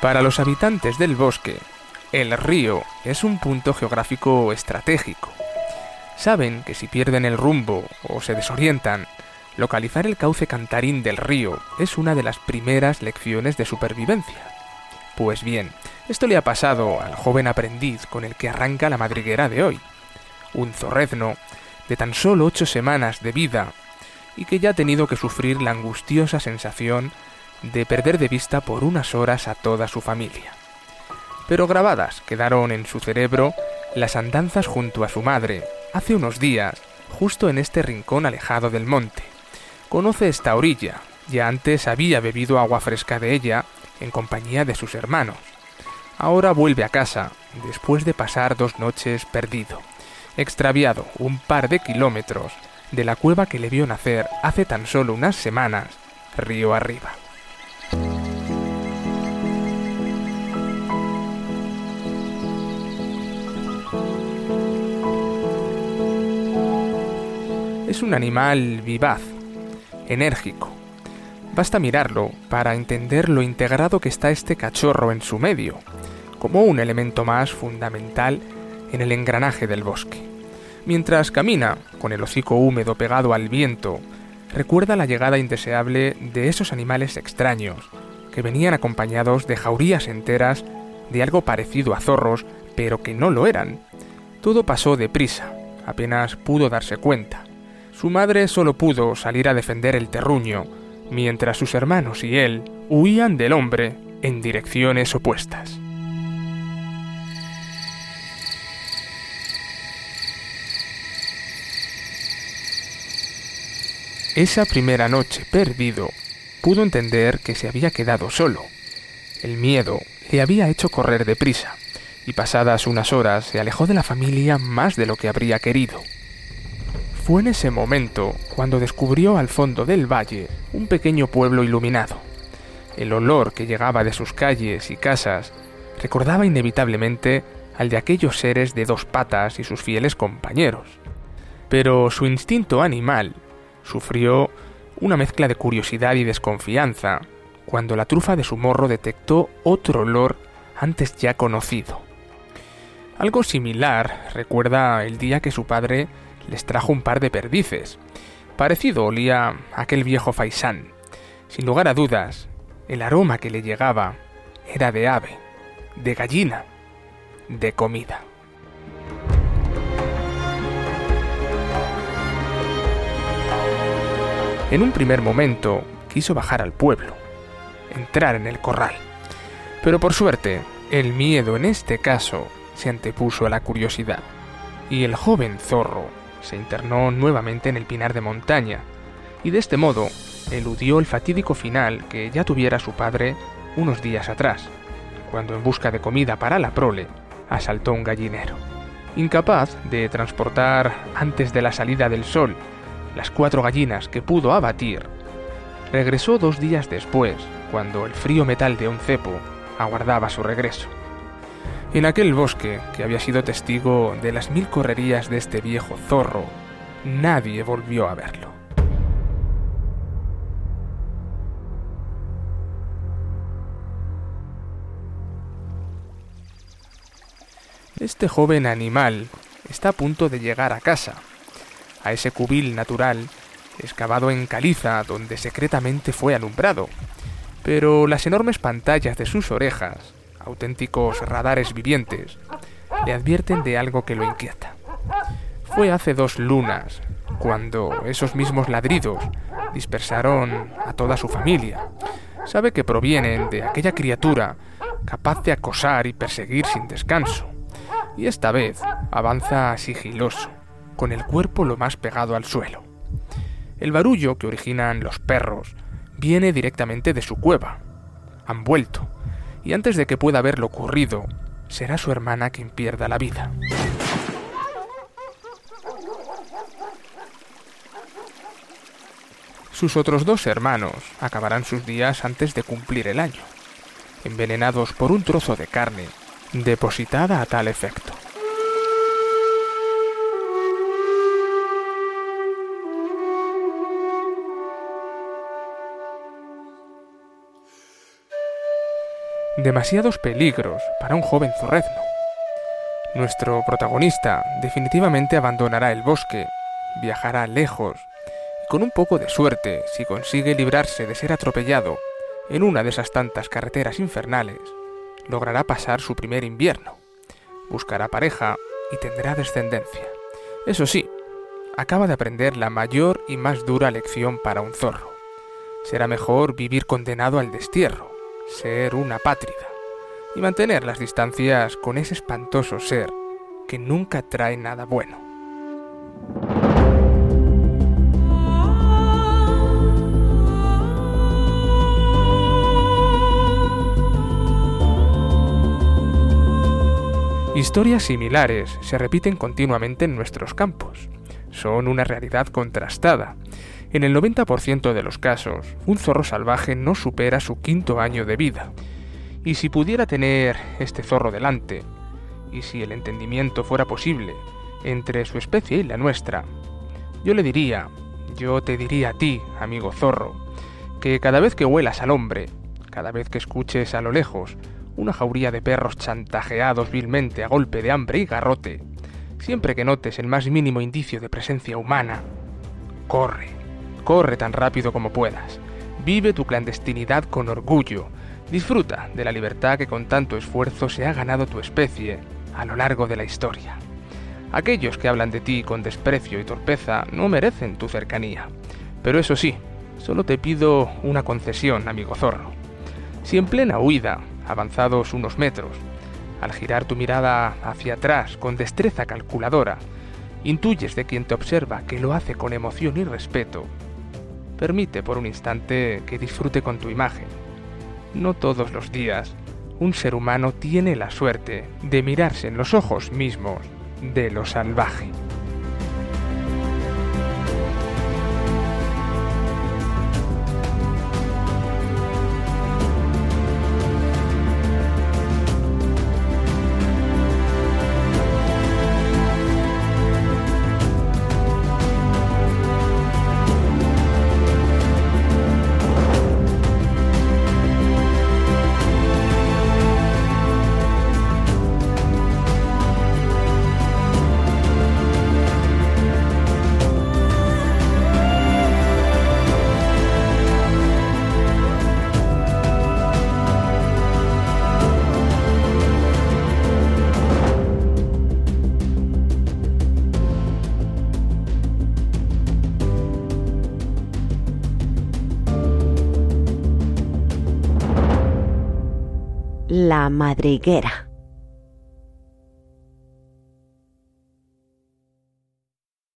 Para los habitantes del bosque, el río es un punto geográfico estratégico. Saben que si pierden el rumbo o se desorientan, localizar el cauce cantarín del río es una de las primeras lecciones de supervivencia. Pues bien, esto le ha pasado al joven aprendiz con el que arranca la madriguera de hoy. Un zorrezno de tan solo ocho semanas de vida y que ya ha tenido que sufrir la angustiosa sensación de perder de vista por unas horas a toda su familia. Pero grabadas quedaron en su cerebro las andanzas junto a su madre hace unos días, justo en este rincón alejado del monte. Conoce esta orilla, ya antes había bebido agua fresca de ella en compañía de sus hermanos. Ahora vuelve a casa, después de pasar dos noches perdido, extraviado un par de kilómetros de la cueva que le vio nacer hace tan solo unas semanas, río arriba. Es un animal vivaz, enérgico. Basta mirarlo para entender lo integrado que está este cachorro en su medio, como un elemento más fundamental en el engranaje del bosque. Mientras camina, con el hocico húmedo pegado al viento, recuerda la llegada indeseable de esos animales extraños, que venían acompañados de jaurías enteras de algo parecido a zorros, pero que no lo eran. Todo pasó deprisa, apenas pudo darse cuenta. Su madre solo pudo salir a defender el terruño, mientras sus hermanos y él huían del hombre en direcciones opuestas. Esa primera noche perdido, pudo entender que se había quedado solo. El miedo le había hecho correr deprisa, y pasadas unas horas se alejó de la familia más de lo que habría querido. Fue en ese momento cuando descubrió al fondo del valle un pequeño pueblo iluminado. El olor que llegaba de sus calles y casas recordaba inevitablemente al de aquellos seres de dos patas y sus fieles compañeros. Pero su instinto animal Sufrió una mezcla de curiosidad y desconfianza cuando la trufa de su morro detectó otro olor antes ya conocido. Algo similar recuerda el día que su padre les trajo un par de perdices. Parecido olía aquel viejo faisán. Sin lugar a dudas, el aroma que le llegaba era de ave, de gallina, de comida. En un primer momento quiso bajar al pueblo, entrar en el corral. Pero por suerte, el miedo en este caso se antepuso a la curiosidad, y el joven zorro se internó nuevamente en el pinar de montaña, y de este modo eludió el fatídico final que ya tuviera su padre unos días atrás, cuando en busca de comida para la prole asaltó un gallinero. Incapaz de transportar antes de la salida del sol las cuatro gallinas que pudo abatir, regresó dos días después, cuando el frío metal de un cepo aguardaba su regreso. En aquel bosque, que había sido testigo de las mil correrías de este viejo zorro, nadie volvió a verlo. Este joven animal está a punto de llegar a casa, a ese cubil natural excavado en caliza donde secretamente fue alumbrado. Pero las enormes pantallas de sus orejas, auténticos radares vivientes, le advierten de algo que lo inquieta. Fue hace dos lunas cuando esos mismos ladridos dispersaron a toda su familia. Sabe que provienen de aquella criatura capaz de acosar y perseguir sin descanso. Y esta vez avanza sigiloso, con el cuerpo lo más pegado al suelo. El barullo que originan los perros viene directamente de su cueva. Han vuelto, y antes de que pueda haber lo ocurrido, será su hermana quien pierda la vida. Sus otros dos hermanos acabarán sus días antes de cumplir el año, envenenados por un trozo de carne depositada a tal efecto. Demasiados peligros para un joven zorrezno. Nuestro protagonista definitivamente abandonará el bosque, viajará lejos, y con un poco de suerte, si consigue librarse de ser atropellado en una de esas tantas carreteras infernales, logrará pasar su primer invierno, buscará pareja y tendrá descendencia. Eso sí, acaba de aprender la mayor y más dura lección para un zorro. Será mejor vivir condenado al destierro, ser una pátrida, y mantener las distancias con ese espantoso ser que nunca trae nada bueno. Historias similares se repiten continuamente en nuestros campos. Son una realidad contrastada. En el 90% de los casos, un zorro salvaje no supera su quinto año de vida. Y si pudiera tener este zorro delante, y si el entendimiento fuera posible entre su especie y la nuestra, yo le diría, yo te diría a ti, amigo zorro, que cada vez que huelas al hombre, cada vez que escuches a lo lejos una jauría de perros chantajeados vilmente a golpe de hambre y garrote, siempre que notes el más mínimo indicio de presencia humana, corre, corre tan rápido como puedas, vive tu clandestinidad con orgullo, disfruta de la libertad que con tanto esfuerzo se ha ganado tu especie a lo largo de la historia. Aquellos que hablan de ti con desprecio y torpeza no merecen tu cercanía, pero eso sí, solo te pido una concesión, amigo zorro. Si en plena huida avanzados unos metros, al girar tu mirada hacia atrás con destreza calculadora, intuyes de quien te observa que lo hace con emoción y respeto, permite por un instante que disfrute con tu imagen. No todos los días un ser humano tiene la suerte de mirarse en los ojos mismos de lo salvaje. La madriguera.